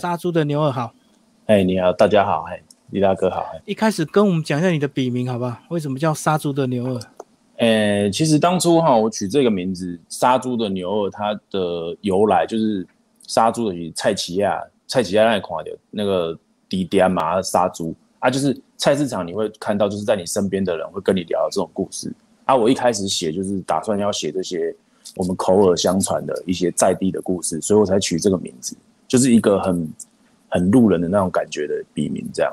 杀猪的牛二好，哎，你好，大家好，哎，李大哥好，一开始跟我们讲一下你的笔名好不好？为什么叫杀猪的牛二？哎，其实当初哈，我取这个名字“杀猪的牛二”，它的由来就是杀猪的蔡奇亚，蔡奇亚那款的那个迪迪亚马杀猪啊，就是菜市场你会看到，就是在你身边的人会跟你聊这种故事啊。我一开始写就是打算要写这些我们口耳相传的一些在地的故事，所以我才取这个名字。就是一个很很路人的那种感觉的笔名，这样，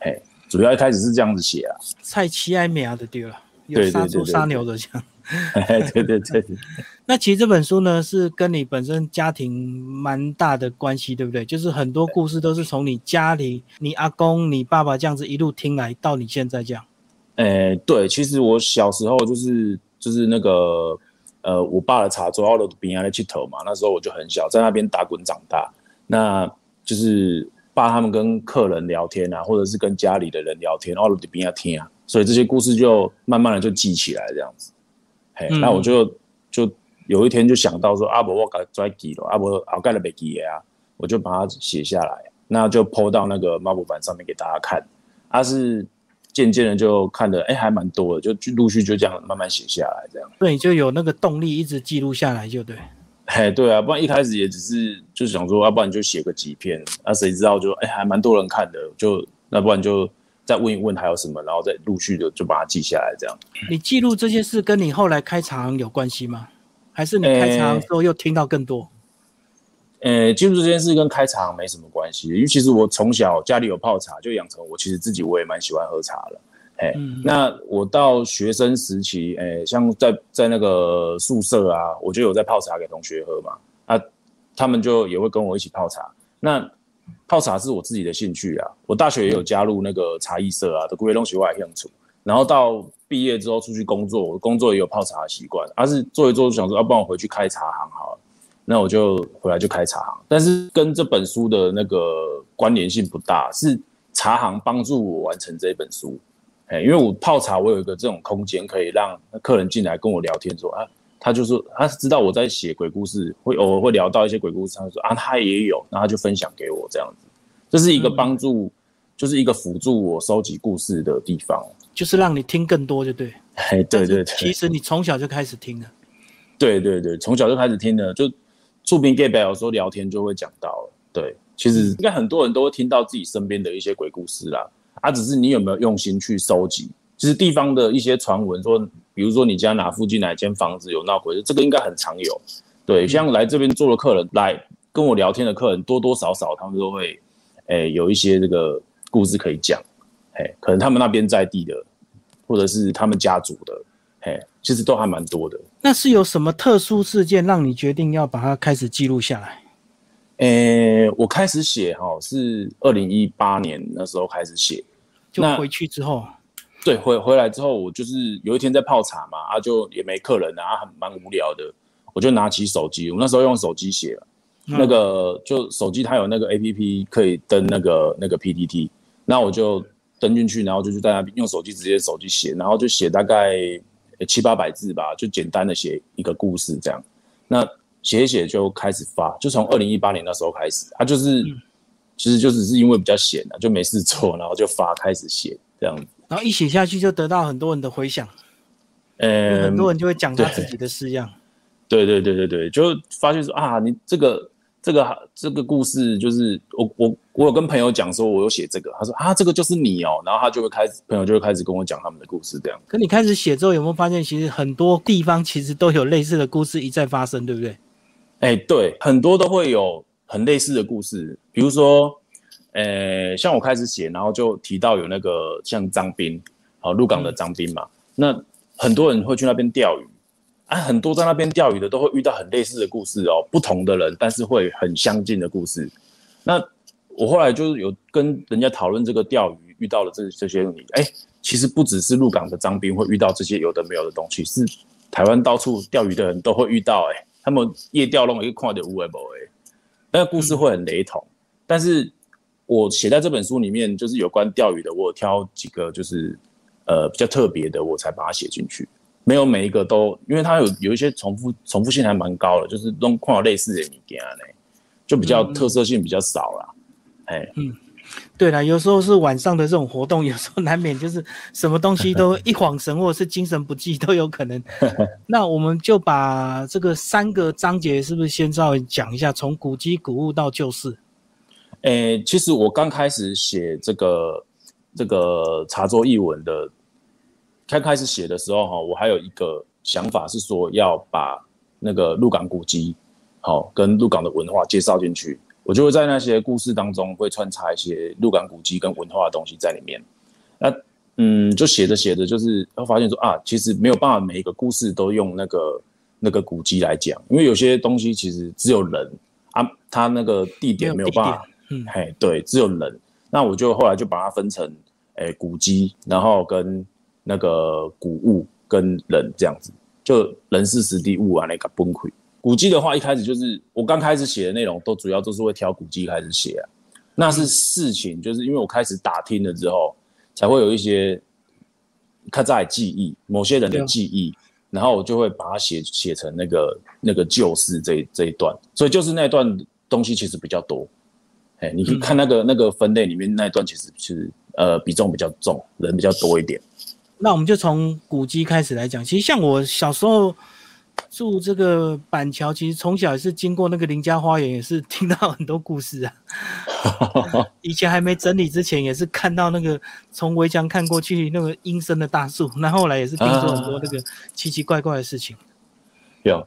嘿，主要一开始是这样子写啊。蔡奇埃米亚的丢了，有杀猪杀牛的这样。对对对。那其实这本书呢，是跟你本身家庭蛮大的关系，对不对？就是很多故事都是从你家里、你阿公、你爸爸这样子一路听来到你现在这样。诶，对，其实我小时候就是就是那个呃，我爸的茶桌，奥罗比亚的去头嘛，那时候我就很小，在那边打滚长大。那就是爸他们跟客人聊天啊，或者是跟家里的人聊天，哦，你边要听啊，所以这些故事就慢慢的就记起来这样子。嘿，那我就就有一天就想到说，阿伯我该拽记了，阿伯熬盖了没记啊，我就把它写下来，那就抛到那个抹布板上面给大家看。他是渐渐的就看的，哎，还蛮多的，就陆续就这样慢慢写下来这样。对，就有那个动力一直记录下来，就对。哎，对啊，不然一开始也只是就是想说，要不然就写个几篇，那谁知道就哎还蛮多人看的，就那不然就再问一问还有什么，然后再陆续的就把它记下来这样。你记录这些事跟你后来开茶行有关系吗？还是你开茶行之后又听到更多？呃，记录这件事跟开茶行没什么关系，因为其实我从小家里有泡茶，就养成我其实自己我也蛮喜欢喝茶了。哎，那我到学生时期，哎，像在在那个宿舍啊，我就有在泡茶给同学喝嘛。啊，他们就也会跟我一起泡茶。那泡茶是我自己的兴趣啊。我大学也有加入那个茶艺社啊，的规东西我也兴趣。然后到毕业之后出去工作，我工作也有泡茶的习惯。而是做一做就想说，要不然我回去开茶行好了。那我就回来就开茶行，但是跟这本书的那个关联性不大，是茶行帮助我完成这本书。哎，因为我泡茶，我有一个这种空间，可以让客人进来跟我聊天，说啊，他就是他知道我在写鬼故事，会偶尔会聊到一些鬼故事，他说啊，他也有，然后他就分享给我这样子，这是一个帮助，就是一个辅助我收集故事的地方，就是让你听更多，就对。哎，对对对。其实你从小就开始听了。对对对，从小就开始听了，就触屏 g a y 有时候聊天就会讲到了。对，其实应该很多人都会听到自己身边的一些鬼故事啦。啊，只是你有没有用心去收集？其实地方的一些传闻说，比如说你家哪附近哪间房子有闹鬼，这个应该很常有。对，像来这边做的客人，来跟我聊天的客人，多多少少他们都会，诶，有一些这个故事可以讲。嘿，可能他们那边在地的，或者是他们家族的，嘿，其实都还蛮多的。那是有什么特殊事件让你决定要把它开始记录下来？诶，我开始写哈，是二零一八年那时候开始写。就回去之后，对，回回来之后，我就是有一天在泡茶嘛，啊，就也没客人啊，很蛮无聊的，我就拿起手机，我那时候用手机写，那个就手机它有那个 A P P 可以登那个那个 P T T，那我就登进去，然后就是在那边用手机直接手机写，然后就写大概七八百字吧，就简单的写一个故事这样，那写一写就开始发，就从二零一八年那时候开始，它就是。其实就只是因为比较闲啊，就没事做，然后就发开始写这样子，然后一写下去就得到很多人的回响，呃，很多人就会讲他自己的事样。对对对对对，就发现说啊，你这个这个这个故事就是我我我有跟朋友讲说我有写这个，他说啊这个就是你哦，然后他就会开始朋友就会开始跟我讲他们的故事这样。可你开始写之后有没有发现，其实很多地方其实都有类似的故事一再发生，对不对？哎，对，很多都会有。很类似的故事，比如说，呃，像我开始写，然后就提到有那个像张斌，好，鹿港的张斌嘛，那很多人会去那边钓鱼，啊，很多在那边钓鱼的都会遇到很类似的故事哦，不同的人，但是会很相近的故事。那我后来就是有跟人家讨论这个钓鱼遇到了这这些问题，哎，其实不只是鹿港的张斌会遇到这些有的没有的东西，是台湾到处钓鱼的人都会遇到，哎，他们夜钓弄一个看到乌龟宝，哎。那个故事会很雷同，但是我写在这本书里面，就是有关钓鱼的，我挑几个就是呃比较特别的，我才把它写进去。没有每一个都，因为它有有一些重复重复性还蛮高的，就是弄碰到类似的物件呢，就比较特色性比较少啦。哎，嗯，对了，有时候是晚上的这种活动，有时候难免就是什么东西都一晃神，或者是精神不济都有可能。那我们就把这个三个章节是不是先稍微讲一下，从古籍古物到旧事？诶，其实我刚开始写这个这个茶桌译文的，刚开始写的时候哈，我还有一个想法是说要把那个鹿港古迹，好跟鹿港的文化介绍进去，我就会在那些故事当中会穿插一些鹿港古迹跟文化的东西在里面。那嗯，就写着写着，就是会发现说啊，其实没有办法每一个故事都用那个那个古迹来讲，因为有些东西其实只有人啊，他那个地点没有办法。嗯，嘿，对，只有人，那我就后来就把它分成，诶，古迹，然后跟那个古物跟人这样子，就人事实地物啊那个崩溃。古迹的话，一开始就是我刚开始写的内容，都主要都是会挑古迹开始写啊。那是事情，就是因为我开始打听了之后，才会有一些看在记忆，某些人的记忆，然后我就会把它写写成那个那个旧事这这一段，所以就是那段东西其实比较多。哎，你可以看那个那个分类里面那一段，其实是呃比重比较重，人比较多一点。那我们就从古迹开始来讲。其实像我小时候住这个板桥，其实从小也是经过那个林家花园，也是听到很多故事啊。以前还没整理之前，也是看到那个从围墙看过去那个阴森的大树，那后来也是听说很多那个奇奇怪怪的事情。有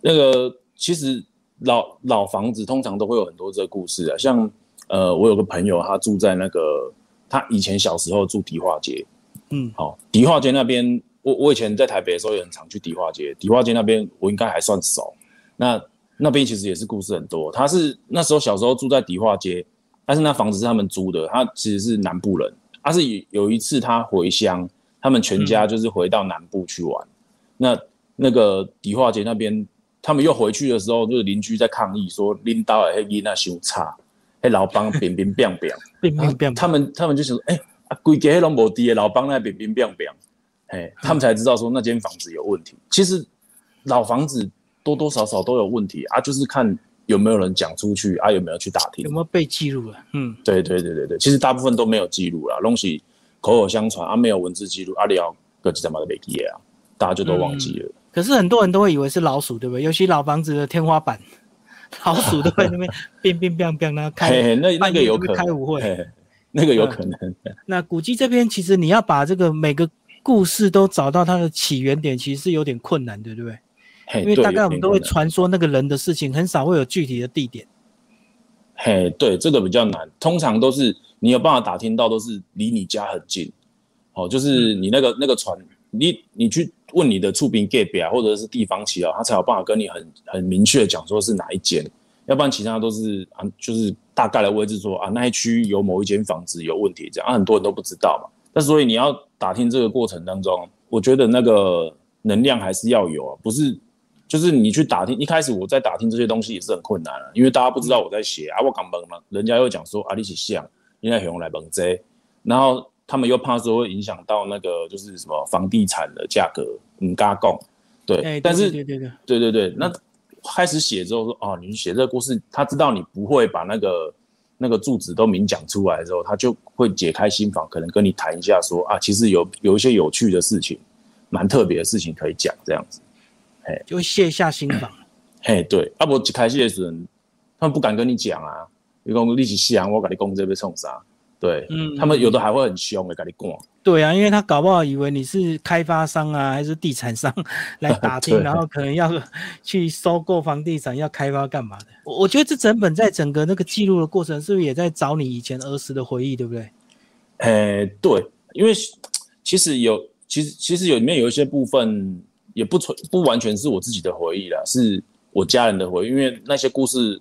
那个其实。老老房子通常都会有很多这个故事啊，像呃，我有个朋友，他住在那个，他以前小时候住迪化街，嗯，好，迪化街那边，我我以前在台北的时候也很常去迪化街，迪化街那边我应该还算熟，那那边其实也是故事很多。他是那时候小时候住在迪化街，但是那房子是他们租的，他其实是南部人，他是有一次他回乡，他们全家就是回到南部去玩，那那个迪化街那边。他们又回去的时候，就是邻居在抗议说：“领导诶，迄囡仔伤差，哎老帮变变变变，变变变。”他们他们就想说：“哎，啊，规家迄拢无地的老帮那变变变变。”哎，他们才知道说那间房子有问题。其实老房子多多少少都有问题啊，就是看有没有人讲出去啊，有没有去打听，有没有被记录了？嗯，对对对对对，其实大部分都没有记录了，东西口口相传啊，没有文字记录，阿里奥各几在嘛都被记啊，大家就都忘记了。可是很多人都会以为是老鼠，对不对？尤其老房子的天花板，老鼠都在那边变变变变，那开那那个有可能开舞会，那个有可能。那古迹这边其实你要把这个每个故事都找到它的起源点，其实是有点困难的，对不对？因为大概我们都会传说那个人的事情，很少会有具体的地点。嘿，对，这个比较难。通常都是你有办法打听到，都是离你家很近。哦，就是你那个那个船，你你去。问你的出兵 g a t 啊，或者是地方旗啊，他才有办法跟你很很明确的讲说是哪一间，要不然其他都是啊，就是大概的位置说啊，那一区有某一间房子有问题这样，啊，很多人都不知道嘛。那所以你要打听这个过程当中，我觉得那个能量还是要有啊，不是就是你去打听，一开始我在打听这些东西也是很困难啊，因为大家不知道我在写啊，我敢蒙嘛，人家又讲说啊，你是像，应该用来蒙这，然后。他们又怕说会影响到那个就是什么房地产的价格，嗯，嘎供，对，但是对对对对对对，那开始写之后说哦，你写这个故事，他知道你不会把那个那个住址都明讲出来之后，他就会解开心房，可能跟你谈一下说啊，其实有有一些有趣的事情，蛮特别的事情可以讲这样子，嘿，就卸下心房，嘿，对，啊不开始的时候，他们不敢跟你讲啊，你讲你是想我跟你讲这边冲啥。对，嗯，他们有的还会很凶的，跟你讲。对啊，因为他搞不好以为你是开发商啊，还是地产商 来打听，然后可能要去收购房地产，要开发干嘛的？我我觉得这整本在整个那个记录的过程，是不是也在找你以前儿时的回忆，对不对？诶，对，因为其实有，其实其实有里面有一些部分也不存不完全是我自己的回忆啦，是我家人的回忆，因为那些故事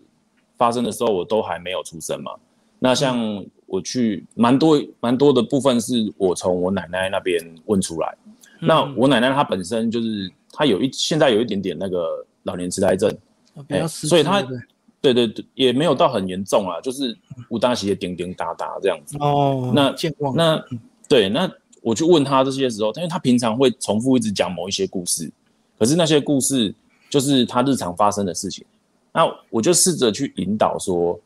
发生的时候，我都还没有出生嘛。那像。我去蛮多蛮多的部分是我从我奶奶那边问出来。那我奶奶她本身就是她有一现在有一点点那个老年痴呆症，所以她对对对也没有到很严重啊，就是无大喜的叮叮哒哒这样子。哦，那那对那我去问她这些时候，因为她平常会重复一直讲某一些故事，可是那些故事就是他日常发生的事情。那我就试着去引导说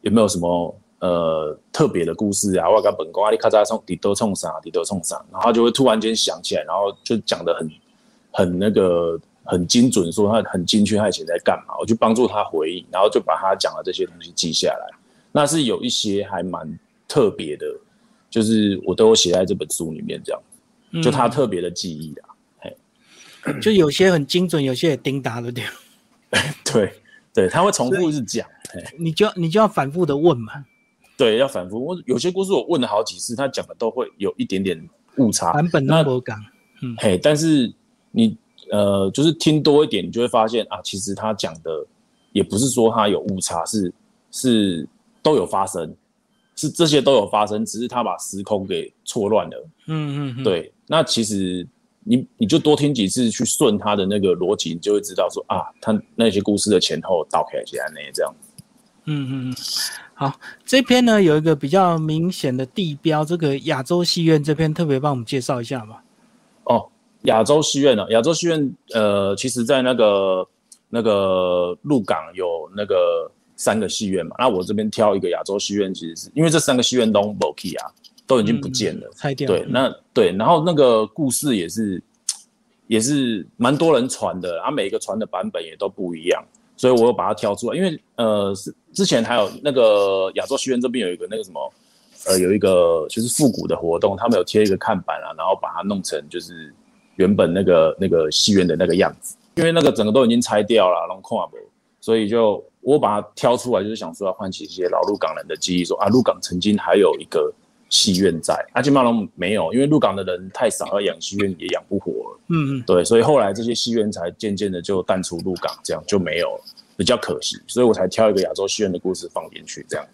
有没有什么。呃特别的故事啊，我跟本宫啊，你咔嚓冲，底都冲啥，底都冲啥，然后就会突然间想起来，然后就讲的很很那个很精准，说他很精确，他以前在干嘛，我就帮助他回忆，然后就把他讲的这些东西记下来。那是有一些还蛮特别的，就是我都有写在这本书里面，这样，就他特别的记忆啊，嘿，就有些很精准，有些也叮答了点。对对，他会重复一直讲，你就你就要反复的问嘛。对，要反复。我有些故事我问了好几次，他讲的都会有一点点误差。版本那么讲，嗯，嘿，但是你呃，就是听多一点，你就会发现啊，其实他讲的也不是说他有误差，是是都有发生，是这些都有发生，只是他把时空给错乱了。嗯嗯，对。那其实你你就多听几次，去顺他的那个逻辑，你就会知道说啊，他那些故事的前后倒开起来那这样。嗯嗯嗯。好，这篇呢有一个比较明显的地标，这个亚洲戏院这篇特别帮我们介绍一下吧。哦，亚洲戏院呢？亚洲戏院，呃，其实在那个那个鹿港有那个三个戏院嘛。那我这边挑一个亚洲戏院，其实是因为这三个戏院都没 key 啊，都已经不见了，拆掉。对，那对，然后那个故事也是也是蛮多人传的，啊，每一个传的版本也都不一样。所以，我又把它挑出来，因为呃，是之前还有那个亚洲戏院这边有一个那个什么，呃，有一个就是复古的活动，他们有贴一个看板啊，然后把它弄成就是原本那个那个戏院的那个样子，因为那个整个都已经拆掉了，然后空啊不，所以就我把它挑出来，就是想说要唤起一些老鹿港人的记忆，说啊，鹿港曾经还有一个戏院在，阿金马龙没有，因为鹿港的人太少，要养戏院也养不活了，嗯嗯，对，所以后来这些戏院才渐渐的就淡出鹿港，这样就没有了。比较可惜，所以我才挑一个亚洲戏院的故事放进去。这样，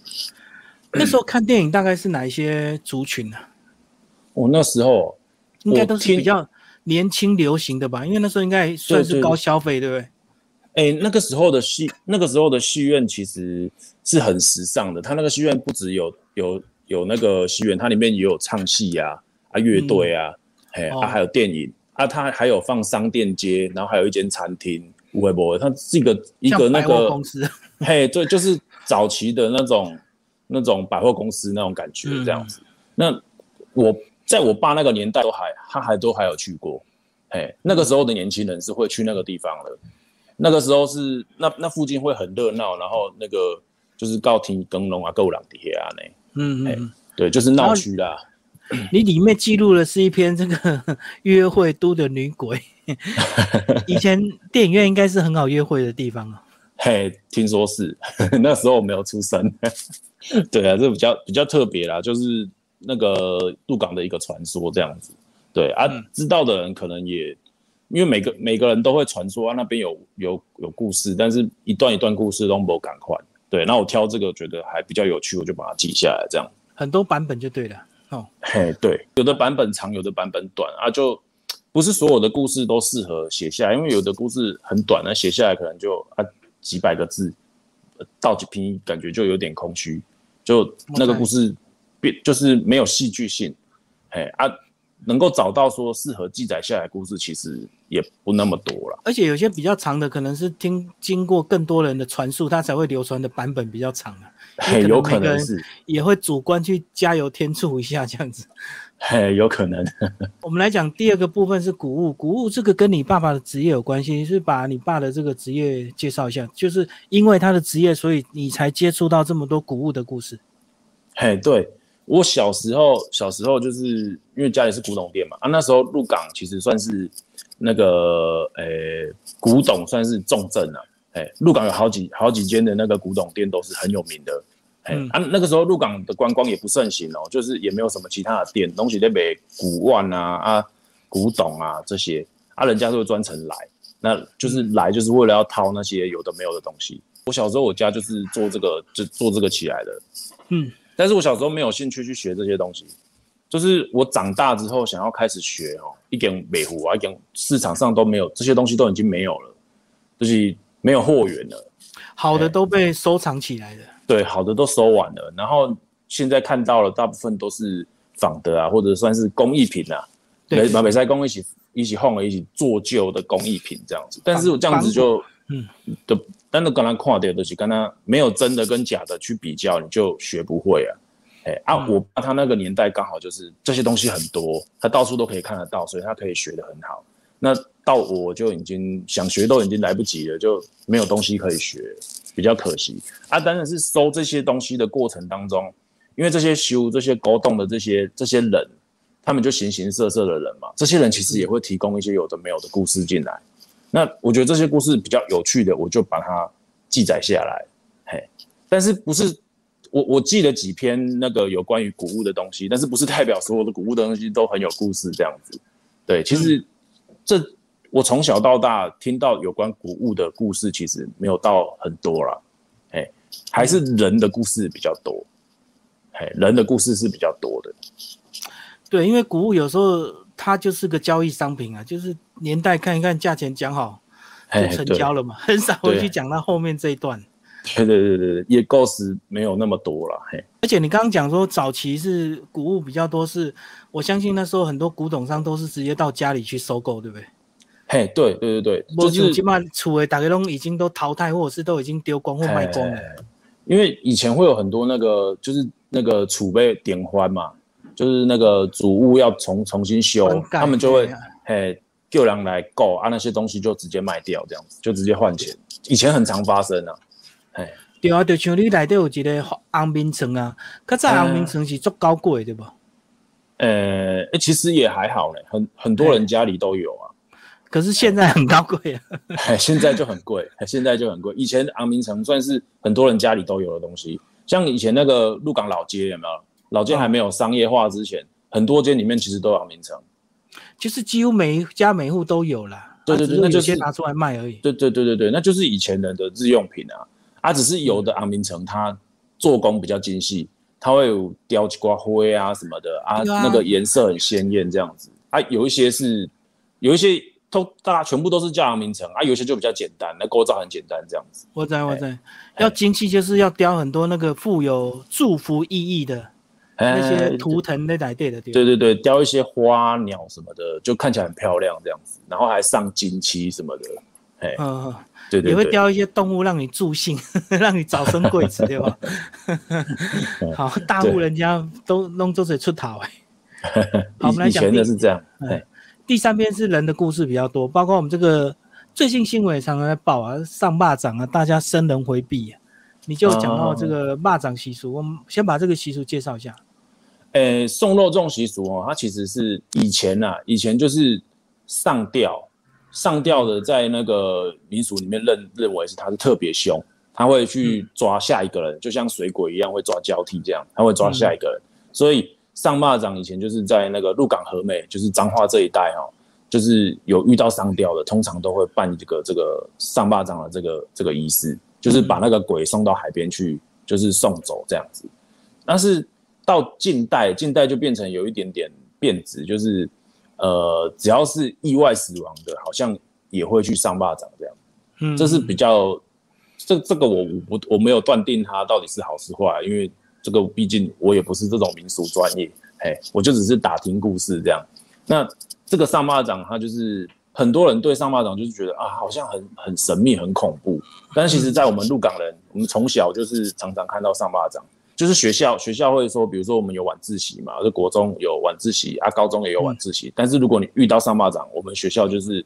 那时候看电影大概是哪一些族群呢？我那时候应该都是比较年轻流行的吧，因为那时候应该算是高消费，对不对？哎，那个时候的戏，那个时候的戏院其实是很时尚的。它那个戏院不只有有有那个戏院，它里面也有唱戏呀、啊乐队啊，哎啊还有电影啊，它还有放商店街，然后还有一间餐厅。不会不会，它是一个一个那个公司，嘿，对，就是早期的那种 那种百货公司那种感觉这样子。那我在我爸那个年代都还，他还都还有去过，嘿，那个时候的年轻人是会去那个地方的。那个时候是那那附近会很热闹，然后那个就是高庭更龙啊、够朗底啊呢，嗯嗯，对，就是闹区啦。你里面记录的是一篇这个 约会都的女鬼。以前电影院应该是很好约会的地方啊。嘿，听说是，那时候我没有出生。对啊，这比较比较特别啦，就是那个鹿港的一个传说这样子。对啊，知道的人可能也，因为每个每个人都会传说啊，那边有有有故事，但是一段一段故事都不赶快。对，那我挑这个觉得还比较有趣，我就把它记下来，这样。很多版本就对了。哦，嘿，对，有的版本长，有的版本短啊，就。不是所有的故事都适合写下来，因为有的故事很短，那写下来可能就啊几百个字，到几篇感觉就有点空虚，就那个故事变就是没有戏剧性，嘿啊，能够找到说适合记载下来故事，其实也不那么多了。而且有些比较长的，可能是听经过更多人的传述，它才会流传的版本比较长啊。嘿，有可能是也会主观去加油添醋一下这样子。嘿，有可能。我们来讲第二个部分是古物，古物这个跟你爸爸的职业有关系，是把你爸的这个职业介绍一下，就是因为他的职业，所以你才接触到这么多古物的故事。嘿，对我小时候，小时候就是因为家里是古董店嘛，啊，那时候鹿港其实算是那个诶古董算是重镇啊，哎，鹿港有好几好几间的那个古董店都是很有名的。嗯。啊，那个时候鹿港的观光也不盛行哦，就是也没有什么其他的店，东西在卖古玩啊啊、古董啊这些啊，人家都会专程来，那就是来就是为了要掏那些有的没有的东西。我小时候我家就是做这个，就做这个起来的，嗯，但是我小时候没有兴趣去学这些东西，就是我长大之后想要开始学哦，一点美湖啊，一点市场上都没有这些东西都已经没有了，就是没有货源了，好的都被收藏起来了。对，好的都收完了，然后现在看到了，大部分都是仿的啊，或者算是工艺品啊，对，把美赛工一起一起放了一起做旧的工艺品这样子，但是我这样子就，嗯，就但是刚刚看到的东西，跟他没有真的跟假的去比较，你就学不会啊。哎啊，我爸他那个年代刚好就是这些东西很多，他到处都可以看得到，所以他可以学得很好。那到我就已经想学都已经来不及了，就没有东西可以学，比较可惜啊。当然是收这些东西的过程当中，因为这些修这些沟洞的这些这些人，他们就形形色色的人嘛，这些人其实也会提供一些有的没有的故事进来。那我觉得这些故事比较有趣的，我就把它记载下来。嘿，但是不是我我记了几篇那个有关于古物的东西，但是不是代表所有的古物的东西都很有故事这样子？对，其实。这我从小到大听到有关古物的故事，其实没有到很多了，哎，还是人的故事比较多，哎，人的故事是比较多的。对，因为古物有时候它就是个交易商品啊，就是年代看一看，价钱讲好就成交了嘛，很少会去讲到后面这一段。对对对对对，也故事没有那么多了，嘿。而且你刚刚讲说早期是古物比较多，是我相信那时候很多古董商都是直接到家里去收购，对不对？嘿，对对对对，就是起码储的大家都已经都淘汰，或者是都已经丢光或卖光了。因为以前会有很多那个，就是那个储备点欢嘛，就是那个主物要重重新修，他们就会嘿叫人来购啊，那些东西就直接卖掉，这样子就直接换钱。以前很常发生啊。哎，对啊，就像你内底有一个红明城啊，较早红明城是足高贵，对不？呃，其实也还好嘞，很很多人家里都有啊。可是现在很高贵啊，现在就很贵，现在就很贵。以前昂明城算是很多人家里都有的东西，像以前那个鹿港老街有没有？老街还没有商业化之前，很多街里面其实都有昂明城，就是几乎每一家每户都有了。对对对，那就先拿出来卖而已。对对对对对，那就是以前人的日用品啊。啊，只是有的昂明城它做工比较精细，它会有雕几挂灰啊什么的啊，那个颜色很鲜艳这样子啊。有一些是，有一些都大家全部都是叫昂名城啊，有些就比较简单，那构造很简单这样子。我在我在，要精细就是要雕很多那个富有祝福意义的那些图腾那台对的对。对对对，雕一些花鸟什么的，就看起来很漂亮这样子，然后还上金漆什么的，哎。嗯。也会雕一些动物让你助兴，让你早生贵子，对吧？好，大户人家都弄这些出头哎。好，我们来讲的是这样。第三篇是人的故事比较多，包括我们这个最近新闻也常常在报啊，上霸掌啊，大家生人回避啊。你就讲到这个霸掌习俗，我们先把这个习俗介绍一下。呃，送肉粽习俗哦，它其实是以前呐，以前就是上吊。上吊的在那个民俗里面认认为是他是特别凶，他会去抓下一个人，就像水鬼一样会抓交替这样，他会抓下一个人。所以上蚂蚱以前就是在那个鹿港和美，就是彰化这一带哦，就是有遇到上吊的，通常都会办这个这个上蚂蚱的这个这个仪式，就是把那个鬼送到海边去，就是送走这样子。但是到近代，近代就变成有一点点变质，就是。呃，只要是意外死亡的，好像也会去上坝掌这样，嗯，这是比较，这这个我我我没有断定它到底是好是坏，因为这个毕竟我也不是这种民俗专业，嘿，我就只是打听故事这样。那这个上巴掌，它就是很多人对上巴掌就是觉得啊，好像很很神秘、很恐怖，但是其实在我们鹿港人，我们从小就是常常看到上巴掌。就是学校，学校会说，比如说我们有晚自习嘛，就国中有晚自习啊，高中也有晚自习。但是如果你遇到上巴掌，我们学校就是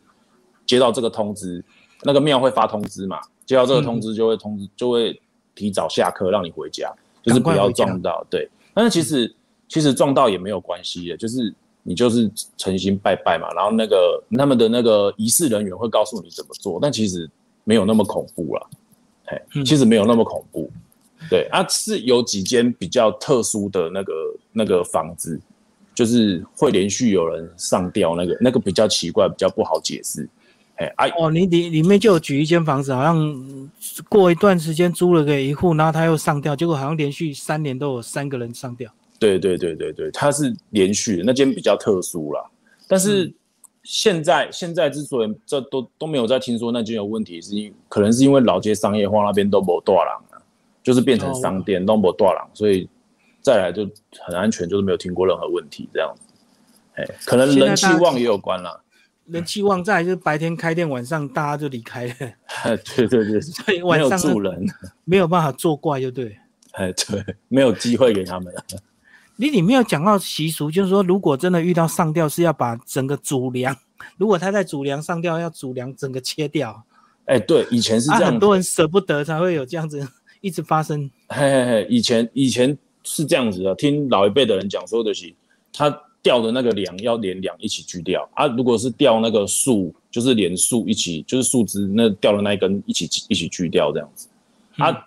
接到这个通知，那个庙会发通知嘛，接到这个通知就会通知，就会提早下课让你回家，就是不要撞到。对，但是其实其实撞到也没有关系的，就是你就是诚心拜拜嘛，然后那个他们的那个仪式人员会告诉你怎么做，但其实没有那么恐怖了，嘿，其实没有那么恐怖。对啊，是有几间比较特殊的那个那个房子，就是会连续有人上吊，那个那个比较奇怪，比较不好解释。哎，哦，你里里面就有举一间房子，好像过一段时间租了给一户，然后他又上吊，结果好像连续三年都有三个人上吊。对对对对对，他是连续的，那间比较特殊啦。但是现在现在之所以这都都没有再听说那间有问题，是因可能是因为老街商业化那边都没多少人。就是变成商店，都不断了，所以再来就很安全，就是没有听过任何问题这样子。哎，可能人气旺也有关啦。人气旺在，就是白天开店，晚上大家就离开了。对对对，所以晚上住人，没有办法作怪，就对。哎，对，没有机会给他们了。你里面有讲到习俗，就是说，如果真的遇到上吊，是要把整个主梁，如果他在主梁上吊，要主梁整个切掉。哎，对，以前是这样，很多人舍不得，才会有这样子一直发生。嘿嘿嘿，以前以前是这样子的，听老一辈的人讲说的是，他吊的那个梁要连梁一起锯掉啊，如果是掉那个树，就是连树一起，就是树枝那掉的那一根一起一起锯掉这样子。啊，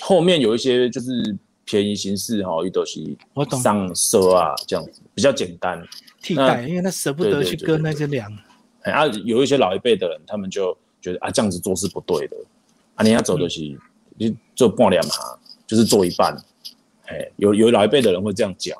后面有一些就是。便宜形式哈，一都是上色啊，这样子比较简单替代，因为他舍不得去割那些梁。哎啊，有一些老一辈的人，他们就觉得啊，这样子做是不对的。啊，你要走的是你做半两行，就是做一半。哎，有有老一辈的人会这样讲，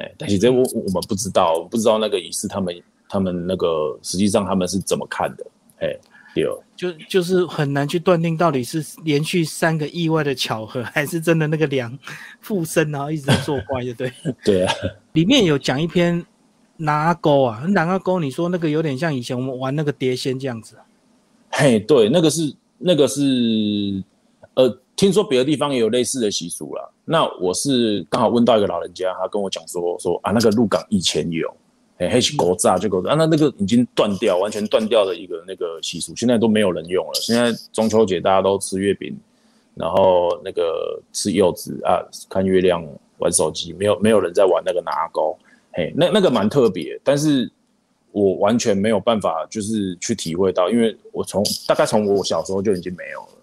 哎，但是这我我们不知道，不知道那个仪式他们他们那个实际上他们是怎么看的，哎。有，就就是很难去断定到底是连续三个意外的巧合，还是真的那个梁附身，然后一直在作怪，就对。对啊，里面有讲一篇拿钩啊，拿钩，你说那个有点像以前我们玩那个碟仙这样子。嘿，对，那个是那个是，呃，听说别的地方也有类似的习俗了。那我是刚好问到一个老人家，他跟我讲说说啊，那个鹿港以前有。哎，黑是狗炸就狗炸，那那个已经断掉，完全断掉的一个那个习俗，现在都没有人用了。现在中秋节大家都吃月饼，然后那个吃柚子啊，看月亮，玩手机，没有没有人在玩那个拿钩。嘿，那那个蛮特别，但是我完全没有办法就是去体会到，因为我从大概从我小时候就已经没有了。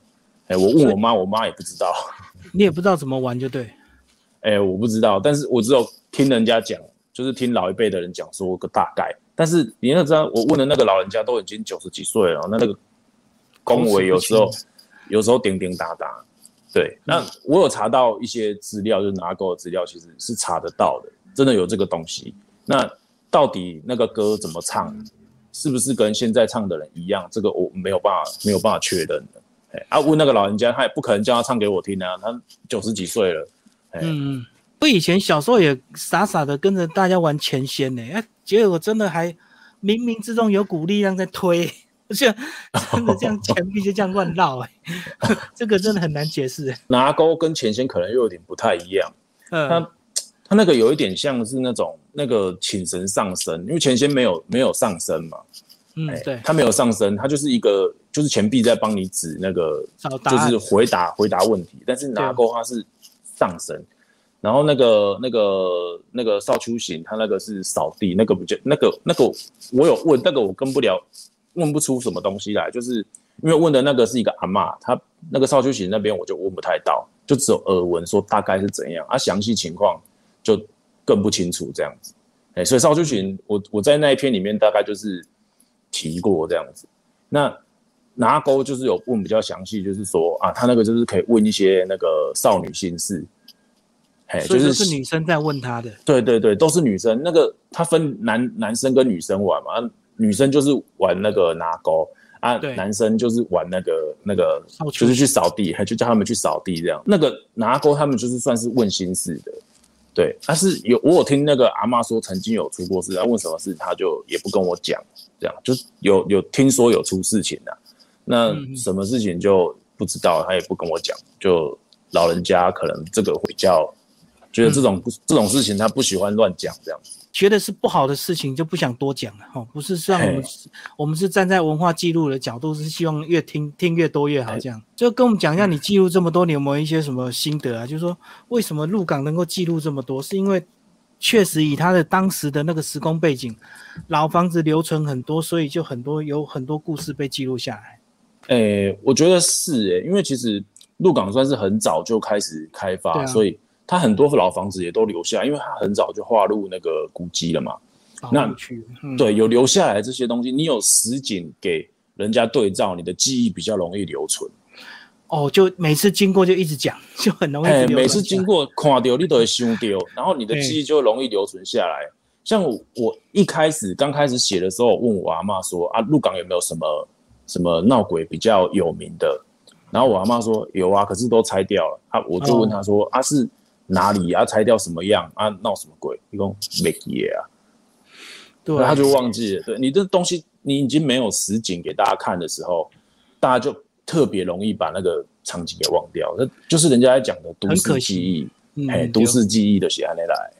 哎，我问我妈，我妈也不知道。你也不知道怎么玩就对。哎，我不知道，但是我只有听人家讲。就是听老一辈的人讲说个大概，但是你要知道，我问的那个老人家都已经九十几岁了，那那个恭维有时候有时候叮叮答答。对，那我有查到一些资料，就是拿够的资料，其实是查得到的，真的有这个东西。那到底那个歌怎么唱，是不是跟现在唱的人一样？这个我没有办法没有办法确认的。哎，啊，问那个老人家，他也不可能叫他唱给我听啊，他九十几岁了。嗯。我以前小时候也傻傻的跟着大家玩前仙呢，哎，结果真的还冥冥之中有股力量在推，就真的这样钱币就这样乱绕哎，这个真的很难解释。拿钩跟钱仙可能又有点不太一样，嗯，他他那个有一点像是那种那个请神上身，因为钱仙没有没有上身嘛，嗯，对，他没有上身，他就是一个就是钱币在帮你指那个，就是回答回答问题，但是拿钩它是上升。然后那个那个那个少秋行，他那个是扫地，那个不就那个那个，我有问那个我跟不了，问不出什么东西来，就是因为问的那个是一个阿妈，他那个少秋行那边我就问不太到，就只有耳闻说大概是怎样，啊详细情况就更不清楚这样子，哎，所以少秋行我我在那一篇里面大概就是提过这样子，那拿钩就是有问比较详细，就是说啊他那个就是可以问一些那个少女心事。嘿，就是是女生在问他的，对对对，都是女生。那个他分男男生跟女生玩嘛，女生就是玩那个拿钩啊，男生就是玩那个那个，就是去扫地，还就叫他们去扫地这样。那个拿钩他们就是算是问心事的，对。但是有我有听那个阿妈说，曾经有出过事，要问什么事，他就也不跟我讲，这样就有有听说有出事情的，那什么事情就不知道，他也不跟我讲，就老人家可能这个会叫。觉得这种这种事情他不喜欢乱讲，这样觉得是不好的事情就不想多讲了哈。不是像我们我们是站在文化记录的角度，是希望越听听越多越好。这样就跟我们讲一下，你记录这么多年有没有一些什么心得啊？就是说为什么入港能够记录这么多，是因为确实以他的当时的那个时空背景，老房子留存很多，所以就很多有很多故事被记录下来。诶，我觉得是诶，因为其实鹿港算是很早就开始开发，所以。它很多老房子也都留下，因为它很早就划入那个古迹了嘛。那对有留下来这些东西，你有实景给人家对照，你的记忆比较容易留存。哦，就每次经过就一直讲，就很容易。哎，每次经过看到你都会想丢，然后你的记忆就容易留存下来。像我一开始刚开始写的时候，问我阿妈说啊，鹿港有没有什么什么闹鬼比较有名的？然后我阿妈说有啊，可是都拆掉了。啊，我就问他说啊是。哪里啊？拆掉什么样啊？闹什么鬼？一共没耶啊！对，他就忘记了。对你这东西，你已经没有实景给大家看的时候，大家就特别容易把那个场景给忘掉。那就是人家在讲的都市记忆，哎，都市记忆的写安内来。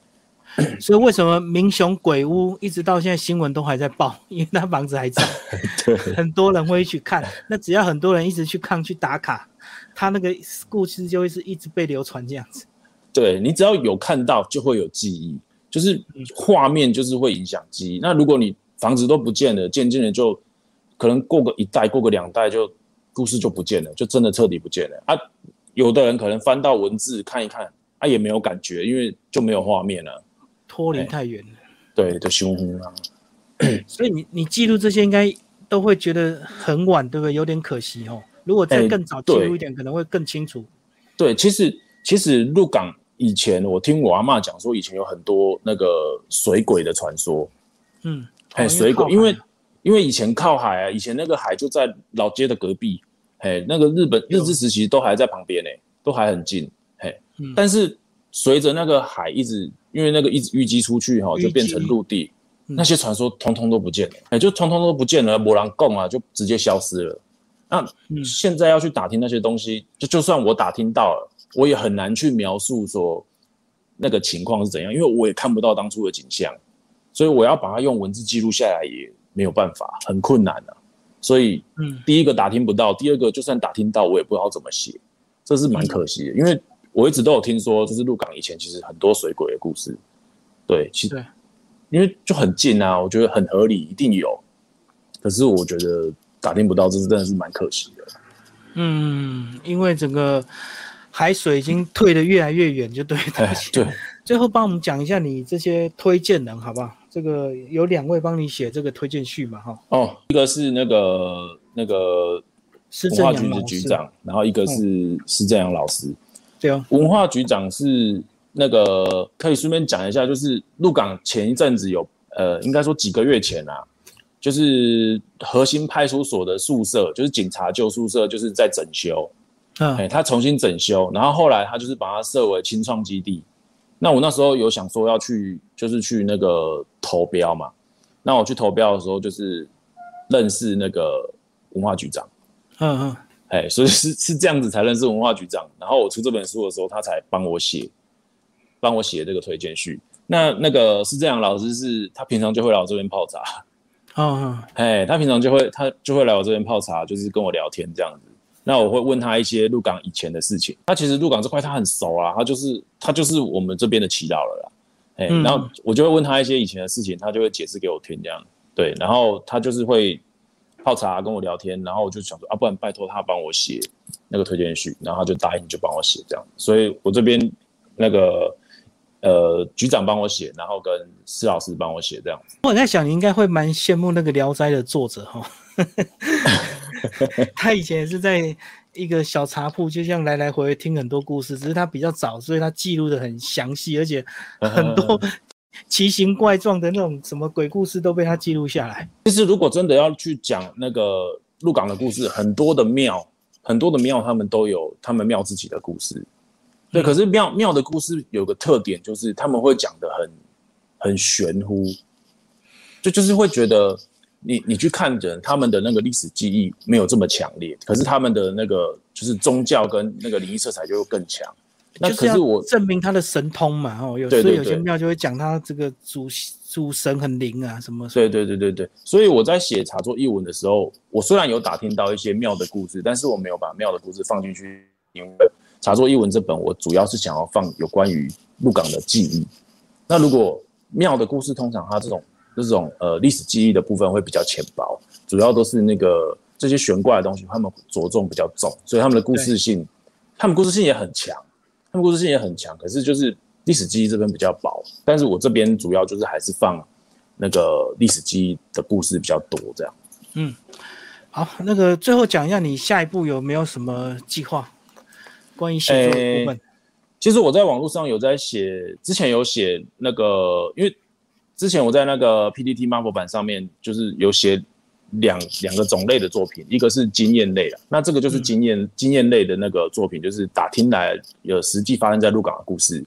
所以为什么明雄鬼屋一直到现在新闻都还在报？因为那房子还在，很多人会去看。那只要很多人一直去看去打卡，他那个故事就会是一直被流传这样子。对你只要有看到，就会有记忆，就是画面就是会影响记忆。那如果你房子都不见了，渐渐的就可能过个一代，过个两代，就故事就不见了，就真的彻底不见了啊！有的人可能翻到文字看一看，啊也没有感觉，因为就没有画面了。脱离太远了，对，就凶。所以你你记录这些应该都会觉得很晚，对不对？有点可惜哦。如果再更早记录一点，可能会更清楚。对，其实其实鹿港以前，我听我阿妈讲说，以前有很多那个水鬼的传说。嗯，哎，水鬼，因为因为以前靠海啊，以前那个海就在老街的隔壁，哎，那个日本日治时期都还在旁边呢，都还很近，嘿。但是随着那个海一直。因为那个一直淤积出去哈，就变成陆地，那些传说通通都不见了，哎，就通通都不见了，摩狼贡啊，就直接消失了。那现在要去打听那些东西，就就算我打听到了，我也很难去描述说那个情况是怎样，因为我也看不到当初的景象，所以我要把它用文字记录下来也没有办法，很困难啊。所以，嗯，第一个打听不到，第二个就算打听到，我也不知道怎么写，这是蛮可惜的，因为。我一直都有听说，就是鹿港以前其实很多水鬼的故事，对，其实因为就很近啊，我觉得很合理，一定有。可是我觉得打听不到，这是真的是蛮可惜的。嗯，因为整个海水已经退得越来越远，就对。对。最后帮我们讲一下你这些推荐人好不好？这个有两位帮你写这个推荐序嘛？哈。哦，一个是那个那个文化局的局长，然后一个是施正阳老师。对啊，文化局长是那个，可以顺便讲一下，就是鹿港前一阵子有，呃，应该说几个月前啊，就是核心派出所的宿舍，就是警察旧宿舍，就是在整修，嗯，哎，他重新整修，然后后来他就是把它设为清创基地。那我那时候有想说要去，就是去那个投标嘛。那我去投标的时候，就是认识那个文化局长，嗯嗯。哎，所以是是这样子才认识文化局长，然后我出这本书的时候，他才帮我写，帮我写这个推荐序。那那个是这样，老师是他平常就会来我这边泡茶，哦，哎，他平常就会他就会来我这边泡茶，就是跟我聊天这样子。那我会问他一些鹿港以前的事情，他其实鹿港这块他很熟啊，他就是他就是我们这边的祈祷了啦，哎，然后我就会问他一些以前的事情，他就会解释给我听这样，对，然后他就是会。泡茶跟我聊天，然后我就想说啊，不然拜托他帮我写那个推荐序，然后他就答应就帮我写这样。所以我这边那个呃局长帮我写，然后跟施老师帮我写这样子。我在想你应该会蛮羡慕那个《聊斋》的作者哈，他以前也是在一个小茶铺，就像来来回回听很多故事，只是他比较早，所以他记录的很详细，而且很多。奇形怪状的那种什么鬼故事都被他记录下来。其实，如果真的要去讲那个鹿港的故事，很多的庙，很多的庙，他们都有他们庙自己的故事。对，可是庙庙的故事有个特点，就是他们会讲的很很玄乎，就就是会觉得你你去看人，他们的那个历史记忆没有这么强烈，可是他们的那个就是宗教跟那个灵异色彩就会更强。那可是我证明他的神通嘛，哦，有时候有些庙就会讲他这个主主神很灵啊，什么？对对对对对。所以我在写茶座译文的时候，我虽然有打听到一些庙的故事，但是我没有把庙的故事放进去，因为茶座译文这本我主要是想要放有关于鹿港的记忆。那如果庙的故事，通常它这种这种呃历史记忆的部分会比较浅薄，主要都是那个这些悬挂的东西，他们着重比较重，所以他们的故事性，他们故事性也很强。他们故事性也很强，可是就是历史记忆这边比较薄。但是我这边主要就是还是放那个历史记忆的故事比较多，这样。嗯，好，那个最后讲一下，你下一步有没有什么计划？关于写作部分，其实我在网络上有在写，之前有写那个，因为之前我在那个 PPT Marvel 版上面就是有写。两两个种类的作品，一个是经验类的，那这个就是经验经验类的那个作品，就是打听来有实际发生在鹿港的故事。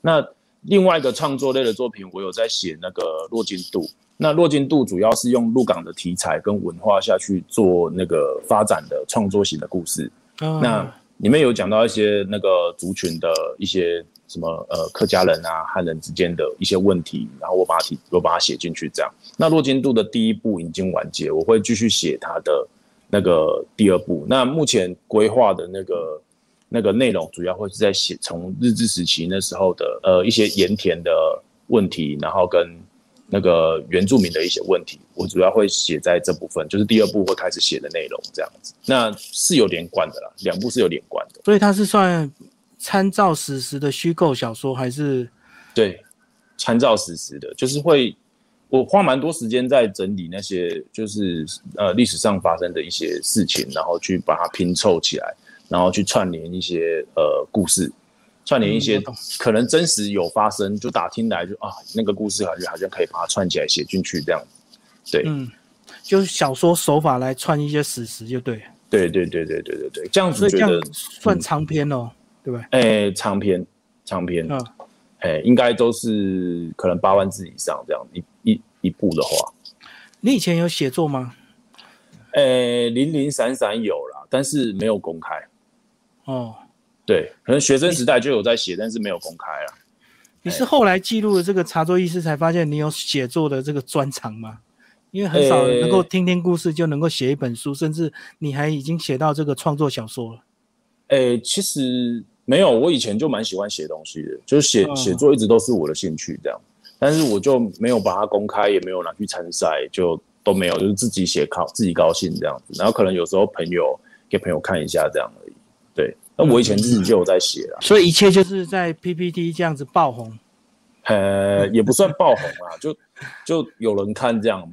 那另外一个创作类的作品，我有在写那个落金度，那落进度主要是用鹿港的题材跟文化下去做那个发展的创作型的故事。那里面有讲到一些那个族群的一些什么呃客家人啊汉人之间的一些问题，然后我把它提我把它写进去这样。那落金度的第一部已经完结，我会继续写它的那个第二部。那目前规划的那个那个内容主要会是在写从日治时期那时候的呃一些盐田的问题，然后跟。那个原住民的一些问题，我主要会写在这部分，就是第二部会开始写的内容这样子。那是有连贯的啦，两部是有连贯的。所以它是算参照史实的虚构小说，还是？对，参照史实的，就是会我花蛮多时间在整理那些就是呃历史上发生的一些事情，然后去把它拼凑起来，然后去串联一些呃故事。串联一些可能真实有发生，就打听来就啊，那个故事好像好像可以把它串起来写进去这样对，嗯，就是小说手法来串一些史实就对。对对对对对对对，这样子觉得算长篇哦，对吧？哎，长篇长篇，嗯，哎，应该都是可能八万字以上这样一一一部的话。你以前有写作吗？哎，零零散散有啦，但是没有公开。哦。对，可能学生时代就有在写，但是没有公开了。你是后来记录了这个茶桌意识，才发现你有写作的这个专长吗？因为很少能够听听故事就能够写一本书，甚至你还已经写到这个创作小说了。诶，其实没有，我以前就蛮喜欢写东西的，就是写写作一直都是我的兴趣这样。但是我就没有把它公开，也没有拿去参赛，就都没有，就是自己写考自己高兴这样子。然后可能有时候朋友给朋友看一下这样而已。对。那我以前自己就有在写了，所以一切就是在 PPT 这样子爆红，呃，也不算爆红啊，就就有人看这样，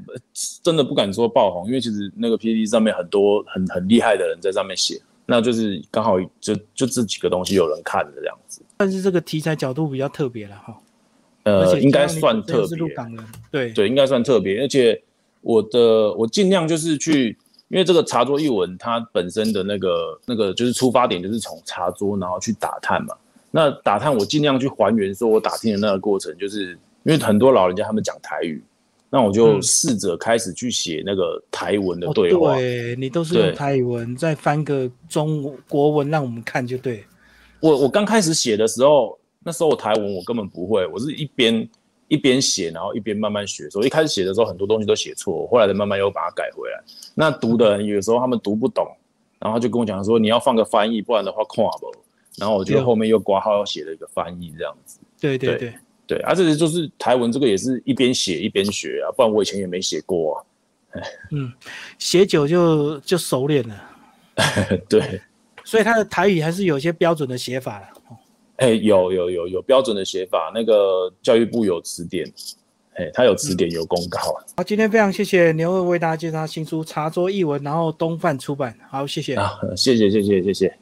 真的不敢说爆红，因为其实那个 PPT 上面很多很很厉害的人在上面写，那就是刚好就就这几个东西有人看的这样子。但是这个题材角度比较特别了哈，呃，应该算特别，对对，应该算特别，而且我的我尽量就是去。因为这个茶桌译文，它本身的那个那个就是出发点，就是从茶桌然后去打探嘛。那打探我尽量去还原，说我打听的那个过程，就是因为很多老人家他们讲台语，那我就试着开始去写那个台文的对话。对你都是用台文，再翻个中国文让我们看就对。我我刚开始写的时候，那时候我台文我根本不会，我是一边。一边写，然后一边慢慢学。所以一开始写的时候，很多东西都写错，后来的慢慢又把它改回来。那读的人有时候他们读不懂，然后就跟我讲说：“你要放个翻译，不然的话看不。”然后我就后面又挂号要写了一个翻译，这样子。对对对对，而且就是台文这个也是一边写一边学啊，不然我以前也没写过啊。嗯，写久就就熟练了。对，所以他的台语还是有些标准的写法了。哎，有有有有标准的写法，那个教育部有词典，哎，他有词典有公告。好，今天非常谢谢牛二为大家介绍新书《茶桌译文》，然后东贩出版。好，谢谢。啊，谢谢谢谢谢谢。